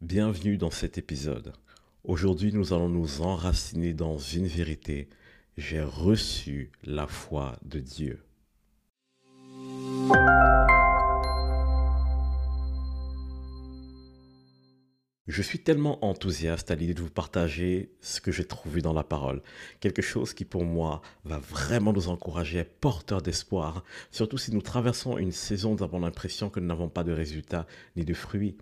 Bienvenue dans cet épisode. Aujourd'hui, nous allons nous enraciner dans une vérité. J'ai reçu la foi de Dieu. Je suis tellement enthousiaste à l'idée de vous partager ce que j'ai trouvé dans la parole. Quelque chose qui pour moi va vraiment nous encourager, est porteur d'espoir. Surtout si nous traversons une saison où nous avons l'impression que nous n'avons pas de résultats ni de fruits.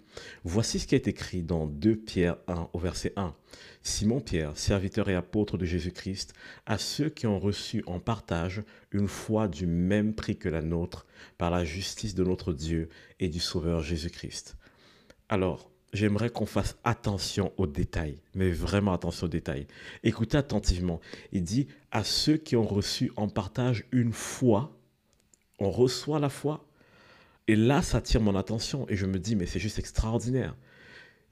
Voici ce qui est écrit dans 2 Pierre 1 au verset 1. Simon Pierre, serviteur et apôtre de Jésus-Christ, à ceux qui ont reçu en partage une foi du même prix que la nôtre par la justice de notre Dieu et du Sauveur Jésus-Christ. Alors, j'aimerais qu'on fasse attention aux détails, mais vraiment attention aux détails. Écoutez attentivement. Il dit à ceux qui ont reçu en partage une foi, on reçoit la foi. Et là, ça attire mon attention et je me dis, mais c'est juste extraordinaire.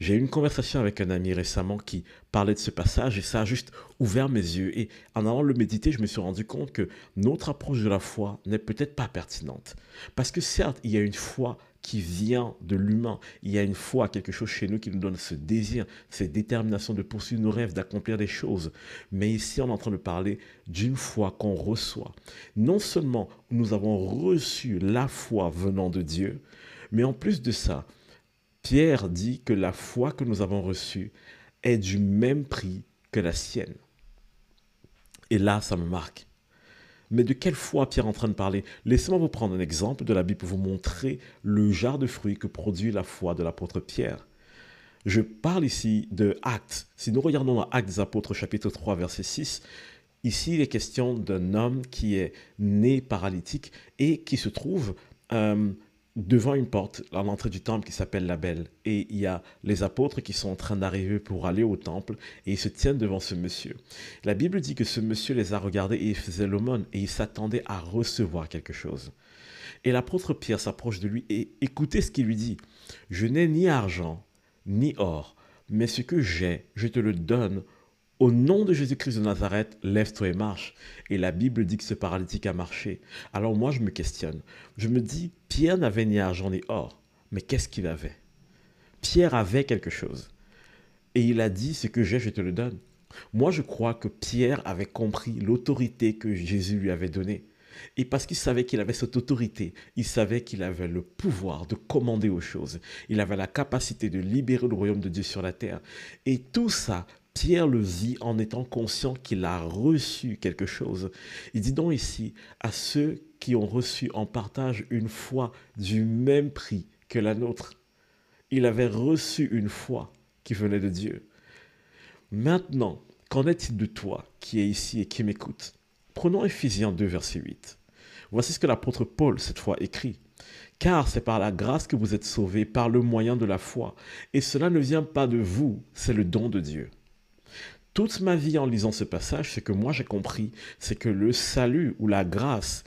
J'ai eu une conversation avec un ami récemment qui parlait de ce passage et ça a juste ouvert mes yeux. Et en allant le méditer, je me suis rendu compte que notre approche de la foi n'est peut-être pas pertinente. Parce que certes, il y a une foi qui vient de l'humain. Il y a une foi, quelque chose chez nous qui nous donne ce désir, cette détermination de poursuivre nos rêves, d'accomplir des choses. Mais ici, on est en train de parler d'une foi qu'on reçoit. Non seulement nous avons reçu la foi venant de Dieu, mais en plus de ça, Pierre dit que la foi que nous avons reçue est du même prix que la sienne. Et là, ça me marque. Mais de quelle foi Pierre est en train de parler? Laissez-moi vous prendre un exemple de la Bible pour vous montrer le genre de fruits que produit la foi de l'apôtre Pierre. Je parle ici de Actes. Si nous regardons dans Actes des Apôtres chapitre 3 verset 6, ici il est question d'un homme qui est né paralytique et qui se trouve euh, devant une porte à l'entrée du temple qui s'appelle la Belle. Et il y a les apôtres qui sont en train d'arriver pour aller au temple et ils se tiennent devant ce monsieur. La Bible dit que ce monsieur les a regardés et il faisait l'aumône et il s'attendait à recevoir quelque chose. Et l'apôtre Pierre s'approche de lui et écoutez ce qu'il lui dit. Je n'ai ni argent ni or, mais ce que j'ai, je te le donne au nom de Jésus-Christ de Nazareth, lève-toi et marche. Et la Bible dit que ce paralytique a marché. Alors moi, je me questionne. Je me dis, Pierre n'avait ni argent ni or. Mais qu'est-ce qu'il avait? Pierre avait quelque chose. Et il a dit, ce que j'ai, je te le donne. Moi, je crois que Pierre avait compris l'autorité que Jésus lui avait donnée. Et parce qu'il savait qu'il avait cette autorité, il savait qu'il avait le pouvoir de commander aux choses. Il avait la capacité de libérer le royaume de Dieu sur la terre. Et tout ça Pierre le vit en étant conscient qu'il a reçu quelque chose. Il dit donc ici à ceux qui ont reçu en partage une foi du même prix que la nôtre. Il avait reçu une foi qui venait de Dieu. Maintenant, qu'en est-il de toi qui es ici et qui m'écoute? Prenons Ephésiens 2, verset 8. Voici ce que l'apôtre Paul, cette fois, écrit. Car c'est par la grâce que vous êtes sauvés, par le moyen de la foi. Et cela ne vient pas de vous, c'est le don de Dieu toute ma vie en lisant ce passage, ce que moi j'ai compris, c'est que le salut ou la grâce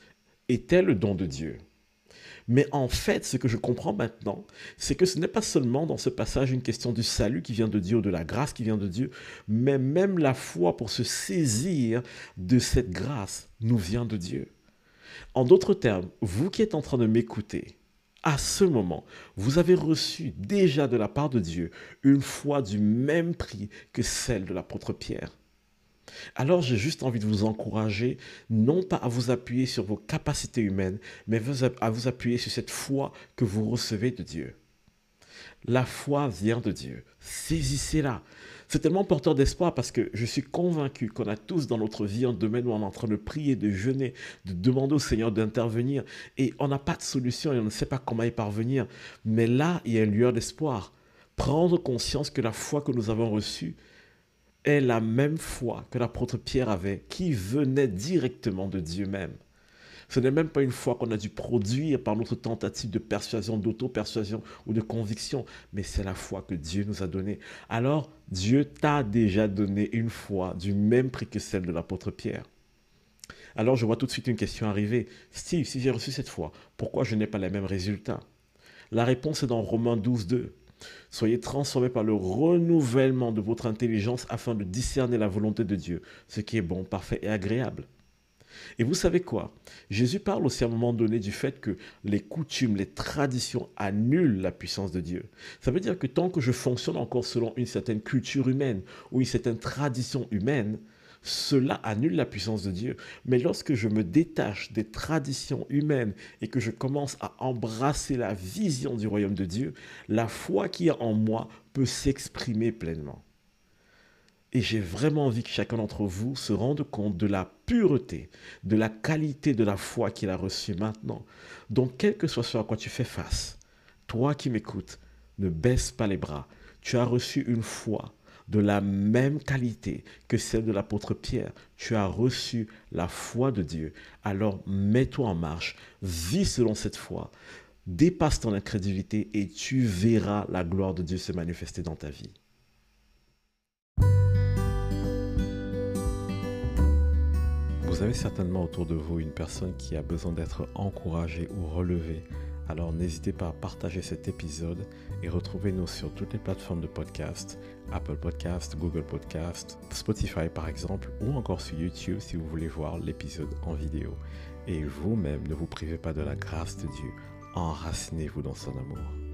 était le don de Dieu. Mais en fait, ce que je comprends maintenant, c'est que ce n'est pas seulement dans ce passage une question du salut qui vient de Dieu ou de la grâce qui vient de Dieu, mais même la foi pour se saisir de cette grâce nous vient de Dieu. En d'autres termes, vous qui êtes en train de m'écouter, à ce moment, vous avez reçu déjà de la part de Dieu une foi du même prix que celle de l'apôtre Pierre. Alors j'ai juste envie de vous encourager, non pas à vous appuyer sur vos capacités humaines, mais à vous appuyer sur cette foi que vous recevez de Dieu. La foi vient de Dieu. Saisissez-la. C'est tellement porteur d'espoir parce que je suis convaincu qu'on a tous dans notre vie un domaine où on est en train de prier, de jeûner, de demander au Seigneur d'intervenir et on n'a pas de solution et on ne sait pas comment y parvenir. Mais là, il y a une lueur d'espoir. Prendre conscience que la foi que nous avons reçue est la même foi que l'apôtre Pierre avait, qui venait directement de Dieu même. Ce n'est même pas une foi qu'on a dû produire par notre tentative de persuasion, d'auto-persuasion ou de conviction, mais c'est la foi que Dieu nous a donnée. Alors, Dieu t'a déjà donné une foi du même prix que celle de l'apôtre Pierre. Alors, je vois tout de suite une question arriver. Steve, si j'ai reçu cette foi, pourquoi je n'ai pas les mêmes résultats? La réponse est dans Romains 12, 2. Soyez transformés par le renouvellement de votre intelligence afin de discerner la volonté de Dieu, ce qui est bon, parfait et agréable. Et vous savez quoi? Jésus parle aussi à un moment donné du fait que les coutumes, les traditions annulent la puissance de Dieu. Ça veut dire que tant que je fonctionne encore selon une certaine culture humaine ou une certaine tradition humaine, cela annule la puissance de Dieu. Mais lorsque je me détache des traditions humaines et que je commence à embrasser la vision du royaume de Dieu, la foi qui est en moi peut s'exprimer pleinement. Et j'ai vraiment envie que chacun d'entre vous se rende compte de la pureté, de la qualité de la foi qu'il a reçue maintenant. Donc, quel que soit ce à quoi tu fais face, toi qui m'écoutes, ne baisse pas les bras. Tu as reçu une foi de la même qualité que celle de l'apôtre Pierre. Tu as reçu la foi de Dieu. Alors mets-toi en marche, vis selon cette foi, dépasse ton incrédulité et tu verras la gloire de Dieu se manifester dans ta vie. Vous avez certainement autour de vous une personne qui a besoin d'être encouragée ou relevée. Alors n'hésitez pas à partager cet épisode et retrouvez-nous sur toutes les plateformes de podcast, Apple Podcast, Google Podcast, Spotify par exemple, ou encore sur YouTube si vous voulez voir l'épisode en vidéo. Et vous-même, ne vous privez pas de la grâce de Dieu. Enracinez-vous dans son amour.